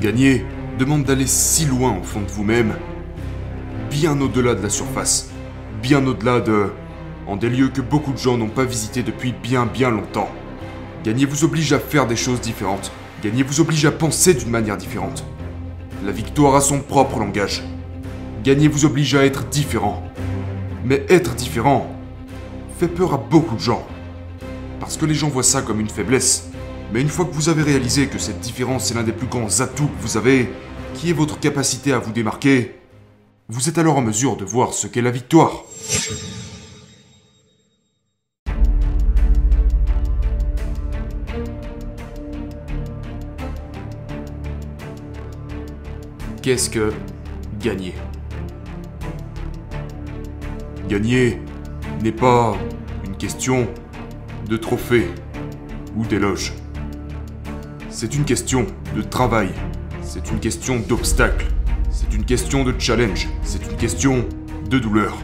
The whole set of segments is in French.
Gagner demande d'aller si loin au fond de vous-même, bien au-delà de la surface, bien au-delà de... en des lieux que beaucoup de gens n'ont pas visités depuis bien bien longtemps. Gagner vous oblige à faire des choses différentes. Gagner vous oblige à penser d'une manière différente. La victoire a son propre langage. Gagner vous oblige à être différent. Mais être différent fait peur à beaucoup de gens. Parce que les gens voient ça comme une faiblesse. Mais une fois que vous avez réalisé que cette différence est l'un des plus grands atouts que vous avez, qui est votre capacité à vous démarquer, vous êtes alors en mesure de voir ce qu'est la victoire. Qu'est-ce que gagner? Gagner n'est pas une question de trophée ou d'éloge. C'est une question de travail. C'est une question d'obstacle. C'est une question de challenge. C'est une question de douleur.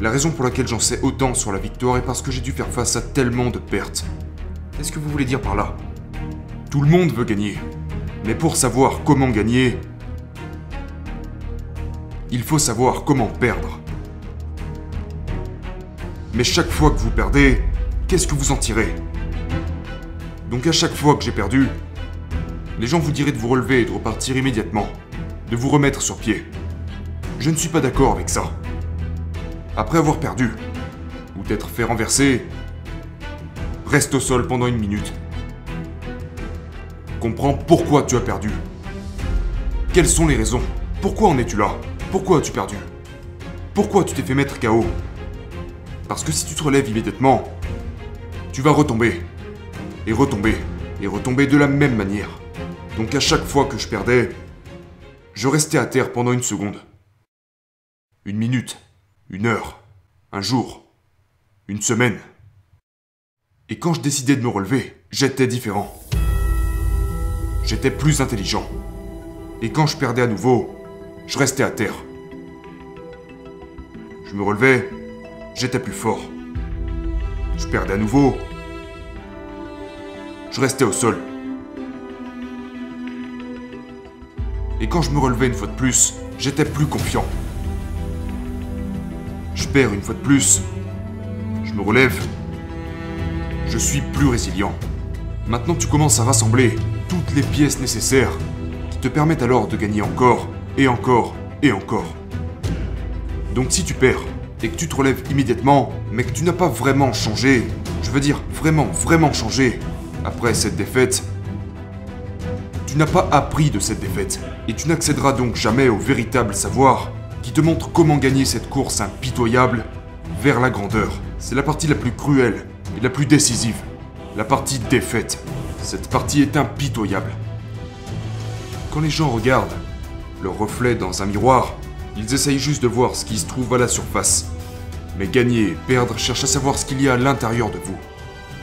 La raison pour laquelle j'en sais autant sur la victoire est parce que j'ai dû faire face à tellement de pertes. Qu'est-ce que vous voulez dire par là? Tout le monde veut gagner. Mais pour savoir comment gagner, il faut savoir comment perdre. Mais chaque fois que vous perdez, qu'est-ce que vous en tirez? Donc à chaque fois que j'ai perdu, les gens vous diraient de vous relever et de repartir immédiatement, de vous remettre sur pied. Je ne suis pas d'accord avec ça. Après avoir perdu, ou d'être fait renverser, reste au sol pendant une minute. Comprends pourquoi tu as perdu. Quelles sont les raisons? Pourquoi en es-tu là? Pourquoi as-tu perdu? Pourquoi tu t'es fait mettre KO Parce que si tu te relèves immédiatement, tu vas retomber. Et retomber. Et retomber de la même manière. Donc à chaque fois que je perdais, je restais à terre pendant une seconde. Une minute. Une heure. Un jour. Une semaine. Et quand je décidais de me relever, j'étais différent. J'étais plus intelligent. Et quand je perdais à nouveau, je restais à terre. Je me relevais, j'étais plus fort. Je perdais à nouveau, je restais au sol. Et quand je me relevais une fois de plus, j'étais plus confiant. Je perds une fois de plus, je me relève, je suis plus résilient. Maintenant tu commences à rassembler toutes les pièces nécessaires qui te permettent alors de gagner encore et encore et encore. Donc si tu perds et que tu te relèves immédiatement, mais que tu n'as pas vraiment changé, je veux dire vraiment, vraiment changé, après cette défaite, tu n'as pas appris de cette défaite, et tu n'accéderas donc jamais au véritable savoir qui te montre comment gagner cette course impitoyable vers la grandeur. C'est la partie la plus cruelle et la plus décisive, la partie défaite. Cette partie est impitoyable. Quand les gens regardent leur reflet dans un miroir, ils essayent juste de voir ce qui se trouve à la surface. Mais gagner et perdre cherchent à savoir ce qu'il y a à l'intérieur de vous.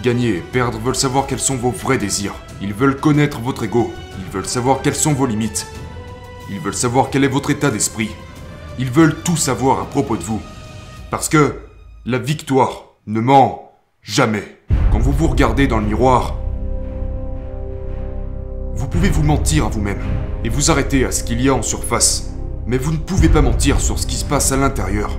Gagner et perdre veulent savoir quels sont vos vrais désirs. Ils veulent connaître votre ego. Ils veulent savoir quelles sont vos limites. Ils veulent savoir quel est votre état d'esprit. Ils veulent tout savoir à propos de vous. Parce que la victoire ne ment jamais. Quand vous vous regardez dans le miroir, vous pouvez vous mentir à vous-même et vous arrêter à ce qu'il y a en surface. Mais vous ne pouvez pas mentir sur ce qui se passe à l'intérieur.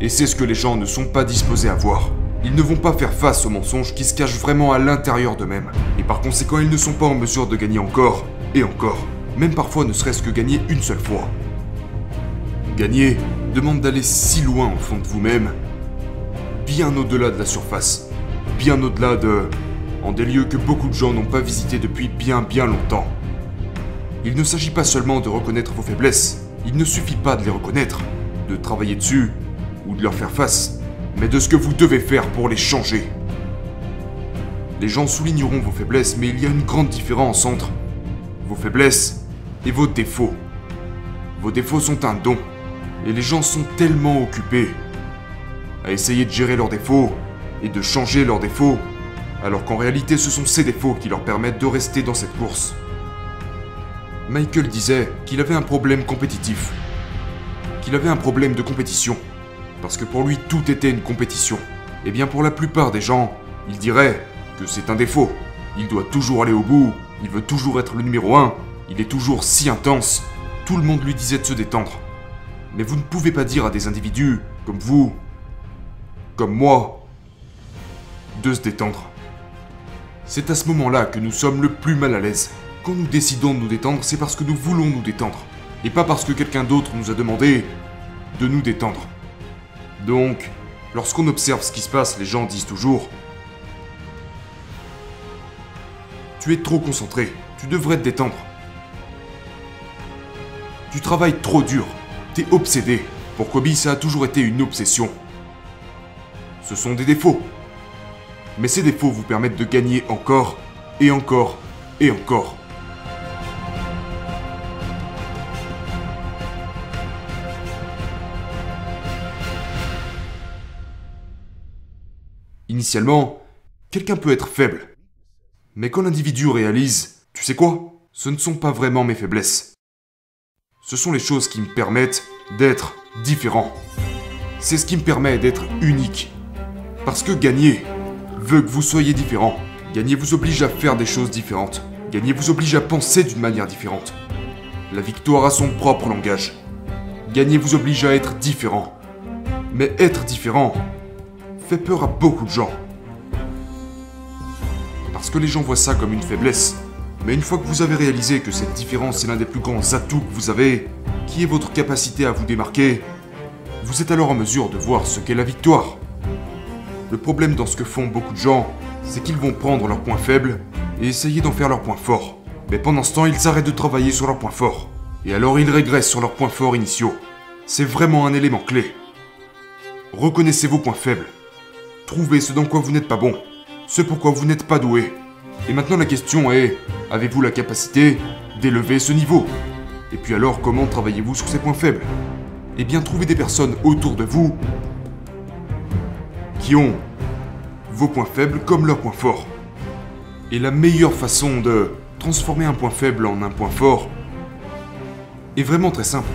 Et c'est ce que les gens ne sont pas disposés à voir. Ils ne vont pas faire face aux mensonges qui se cachent vraiment à l'intérieur d'eux-mêmes. Et par conséquent, ils ne sont pas en mesure de gagner encore et encore. Même parfois ne serait-ce que gagner une seule fois. Gagner demande d'aller si loin au fond de vous-même, bien au-delà de la surface, bien au-delà de... en des lieux que beaucoup de gens n'ont pas visités depuis bien bien longtemps. Il ne s'agit pas seulement de reconnaître vos faiblesses, il ne suffit pas de les reconnaître, de travailler dessus ou de leur faire face mais de ce que vous devez faire pour les changer. Les gens souligneront vos faiblesses, mais il y a une grande différence entre vos faiblesses et vos défauts. Vos défauts sont un don, et les gens sont tellement occupés à essayer de gérer leurs défauts et de changer leurs défauts, alors qu'en réalité ce sont ces défauts qui leur permettent de rester dans cette course. Michael disait qu'il avait un problème compétitif, qu'il avait un problème de compétition parce que pour lui tout était une compétition. Eh bien pour la plupart des gens, il dirait que c'est un défaut. Il doit toujours aller au bout Il veut toujours être le numéro un. Il est toujours si intense. Tout le monde lui disait de se détendre. Mais vous ne pouvez pas dire à des individus comme vous, comme moi, de se détendre. C'est à ce moment-là que nous sommes le plus mal à l'aise. Quand nous décidons de nous détendre, c'est parce que nous voulons nous détendre. Et pas parce que quelqu'un d'autre nous a demandé de nous détendre. Donc, lorsqu'on observe ce qui se passe, les gens disent toujours Tu es trop concentré, tu devrais te détendre. Tu travailles trop dur, t'es obsédé. Pour Kobe, ça a toujours été une obsession. Ce sont des défauts. Mais ces défauts vous permettent de gagner encore, et encore, et encore. Initialement, quelqu'un peut être faible. Mais quand l'individu réalise, tu sais quoi? Ce ne sont pas vraiment mes faiblesses. Ce sont les choses qui me permettent d'être différent. C'est ce qui me permet d'être unique. Parce que gagner veut que vous soyez différent. Gagner vous oblige à faire des choses différentes. Gagner vous oblige à penser d'une manière différente. La victoire a son propre langage. Gagner vous oblige à être différent. Mais être différent fait peur à beaucoup de gens. Parce que les gens voient ça comme une faiblesse. Mais une fois que vous avez réalisé que cette différence est l'un des plus grands atouts que vous avez, qui est votre capacité à vous démarquer, vous êtes alors en mesure de voir ce qu'est la victoire. Le problème dans ce que font beaucoup de gens, c'est qu'ils vont prendre leurs points faibles et essayer d'en faire leurs points forts. Mais pendant ce temps, ils arrêtent de travailler sur leurs points forts. Et alors ils régressent sur leurs points forts initiaux. C'est vraiment un élément clé. Reconnaissez vos points faibles. Trouvez ce dans quoi vous n'êtes pas bon. Ce pourquoi vous n'êtes pas doué. Et maintenant la question est, avez-vous la capacité d'élever ce niveau? Et puis alors, comment travaillez-vous sur ces points faibles? Eh bien, trouvez des personnes autour de vous qui ont vos points faibles comme leurs points forts. Et la meilleure façon de transformer un point faible en un point fort est vraiment très simple.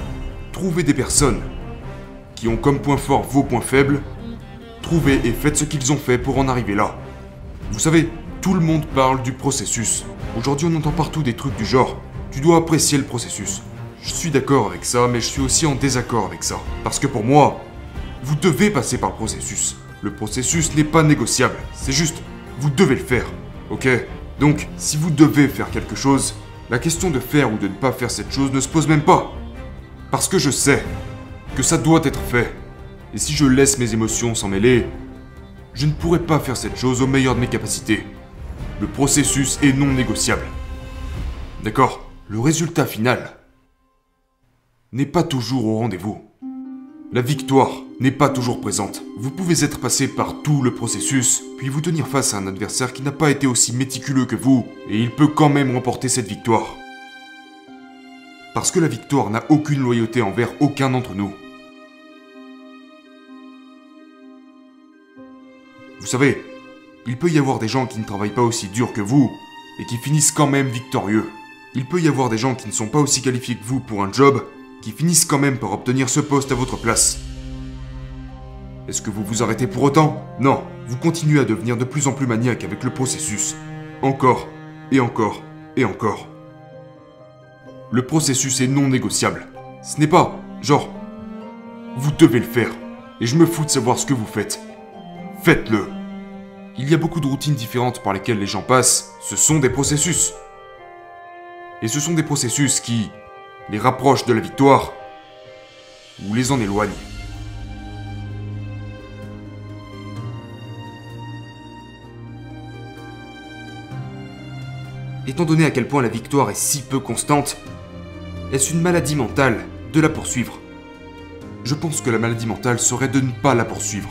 Trouvez des personnes qui ont comme point fort vos points faibles, trouvez et faites ce qu'ils ont fait pour en arriver là. Vous savez, tout le monde parle du processus. Aujourd'hui, on entend partout des trucs du genre tu dois apprécier le processus. Je suis d'accord avec ça, mais je suis aussi en désaccord avec ça. Parce que pour moi, vous devez passer par le processus. Le processus n'est pas négociable, c'est juste, vous devez le faire. Ok? Donc, si vous devez faire quelque chose, la question de faire ou de ne pas faire cette chose ne se pose même pas. Parce que je sais que ça doit être fait. Et si je laisse mes émotions s'en mêler, je ne pourrai pas faire cette chose au meilleur de mes capacités. Le processus est non négociable. D'accord Le résultat final n'est pas toujours au rendez-vous. La victoire n'est pas toujours présente. Vous pouvez être passé par tout le processus, puis vous tenir face à un adversaire qui n'a pas été aussi méticuleux que vous, et il peut quand même remporter cette victoire. Parce que la victoire n'a aucune loyauté envers aucun d'entre nous. Vous savez, il peut y avoir des gens qui ne travaillent pas aussi dur que vous, et qui finissent quand même victorieux. Il peut y avoir des gens qui ne sont pas aussi qualifiés que vous pour un job, qui finissent quand même par obtenir ce poste à votre place. Est-ce que vous vous arrêtez pour autant? Non, vous continuez à devenir de plus en plus maniaque avec le processus. Encore, et encore, et encore. Le processus est non négociable. Ce n'est pas, genre, vous devez le faire. Et je me fous de savoir ce que vous faites. Faites-le. Il y a beaucoup de routines différentes par lesquelles les gens passent. Ce sont des processus. Et ce sont des processus qui les rapprochent de la victoire ou les en éloignent. Étant donné à quel point la victoire est si peu constante, est-ce une maladie mentale de la poursuivre? Je pense que la maladie mentale serait de ne pas la poursuivre.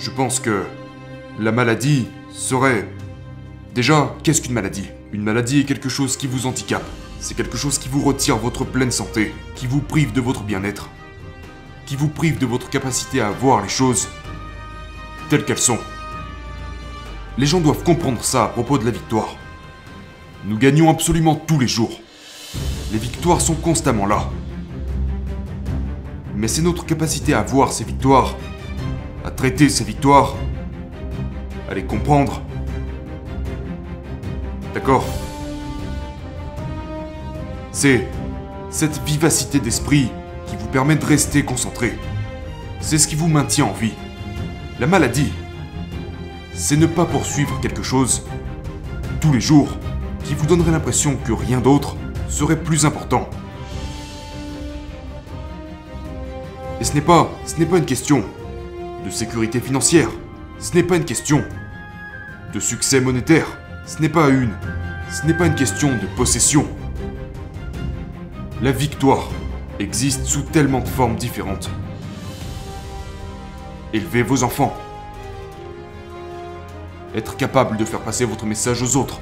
Je pense que la maladie serait... Déjà, qu'est-ce qu'une maladie? Une maladie est quelque chose qui vous handicape. C'est quelque chose qui vous retire votre pleine santé, qui vous prive de votre bien-être, qui vous prive de votre capacité à voir les choses telles qu'elles sont. Les gens doivent comprendre ça à propos de la victoire. Nous gagnons absolument tous les jours. Les victoires sont constamment là. Mais c'est notre capacité à voir ces victoires, à traiter ces victoires, à les comprendre. D'accord C'est cette vivacité d'esprit qui vous permet de rester concentré. C'est ce qui vous maintient en vie. La maladie, c'est ne pas poursuivre quelque chose tous les jours qui vous donnerait l'impression que rien d'autre serait plus important. Et ce n'est pas, ce n'est pas une question de sécurité financière. Ce n'est pas une question de succès monétaire. Ce n'est pas une, ce n'est pas une question de possession. La victoire existe sous tellement de formes différentes. Élevez vos enfants. Être capable de faire passer votre message aux autres.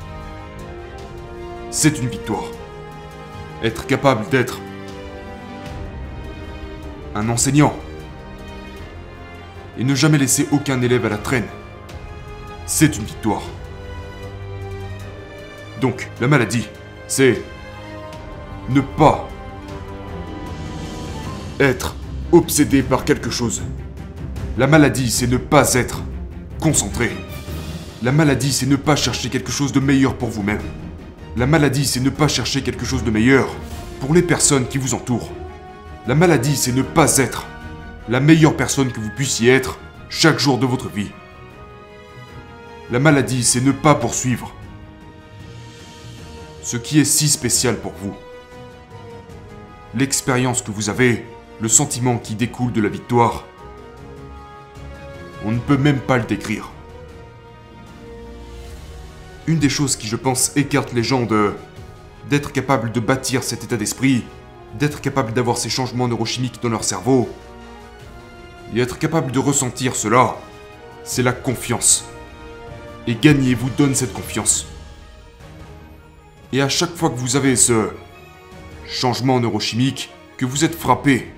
C'est une victoire. Être capable d'être un enseignant. Et ne jamais laisser aucun élève à la traîne. C'est une victoire. Donc, la maladie, c'est ne pas être obsédé par quelque chose. La maladie, c'est ne pas être concentré. La maladie, c'est ne pas chercher quelque chose de meilleur pour vous-même. La maladie, c'est ne pas chercher quelque chose de meilleur pour les personnes qui vous entourent. La maladie, c'est ne pas être la meilleure personne que vous puissiez être chaque jour de votre vie. La maladie, c'est ne pas poursuivre ce qui est si spécial pour vous. L'expérience que vous avez, le sentiment qui découle de la victoire, on ne peut même pas le décrire. Une des choses qui, je pense, écarte les gens de d'être capable de bâtir cet état d'esprit, d'être capable d'avoir ces changements neurochimiques dans leur cerveau. Et être capable de ressentir cela, c'est la confiance. Et gagner vous donne cette confiance. Et à chaque fois que vous avez ce changement neurochimique, que vous êtes frappé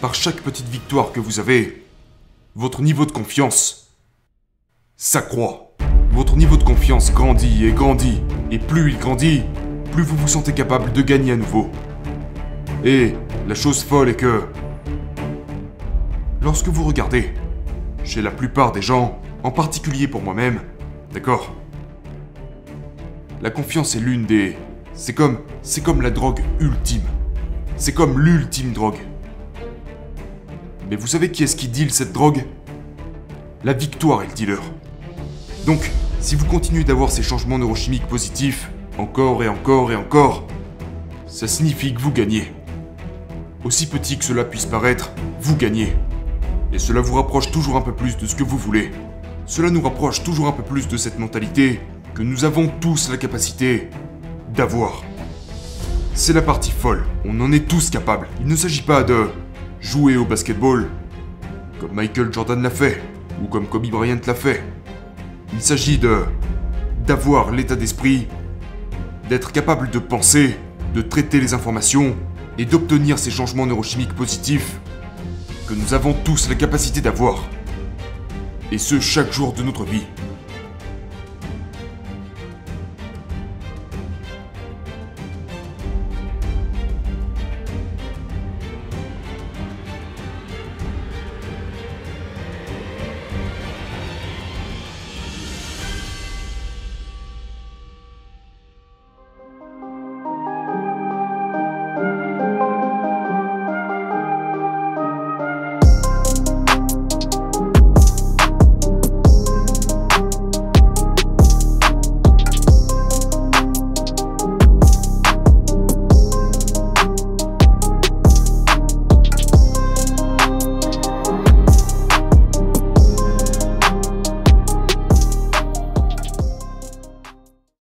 par chaque petite victoire que vous avez, votre niveau de confiance s'accroît. Votre niveau de confiance grandit et grandit, et plus il grandit, plus vous vous sentez capable de gagner à nouveau. Et la chose folle est que... Lorsque vous regardez, chez la plupart des gens, en particulier pour moi-même, d'accord? La confiance est l'une des... C'est comme... C'est comme la drogue ultime. C'est comme l'ultime drogue. Mais vous savez qui est-ce qui deal cette drogue? La victoire est le dealer. Donc, si vous continuez d'avoir ces changements neurochimiques positifs, encore et encore et encore, ça signifie que vous gagnez. Aussi petit que cela puisse paraître, vous gagnez. Et cela vous rapproche toujours un peu plus de ce que vous voulez. Cela nous rapproche toujours un peu plus de cette mentalité que nous avons tous la capacité d'avoir. C'est la partie folle, on en est tous capables. Il ne s'agit pas de jouer au basketball comme Michael Jordan l'a fait, ou comme Kobe Bryant l'a fait. Il s'agit de d'avoir l'état d'esprit d'être capable de penser, de traiter les informations et d'obtenir ces changements neurochimiques positifs que nous avons tous la capacité d'avoir. Et ce, chaque jour de notre vie.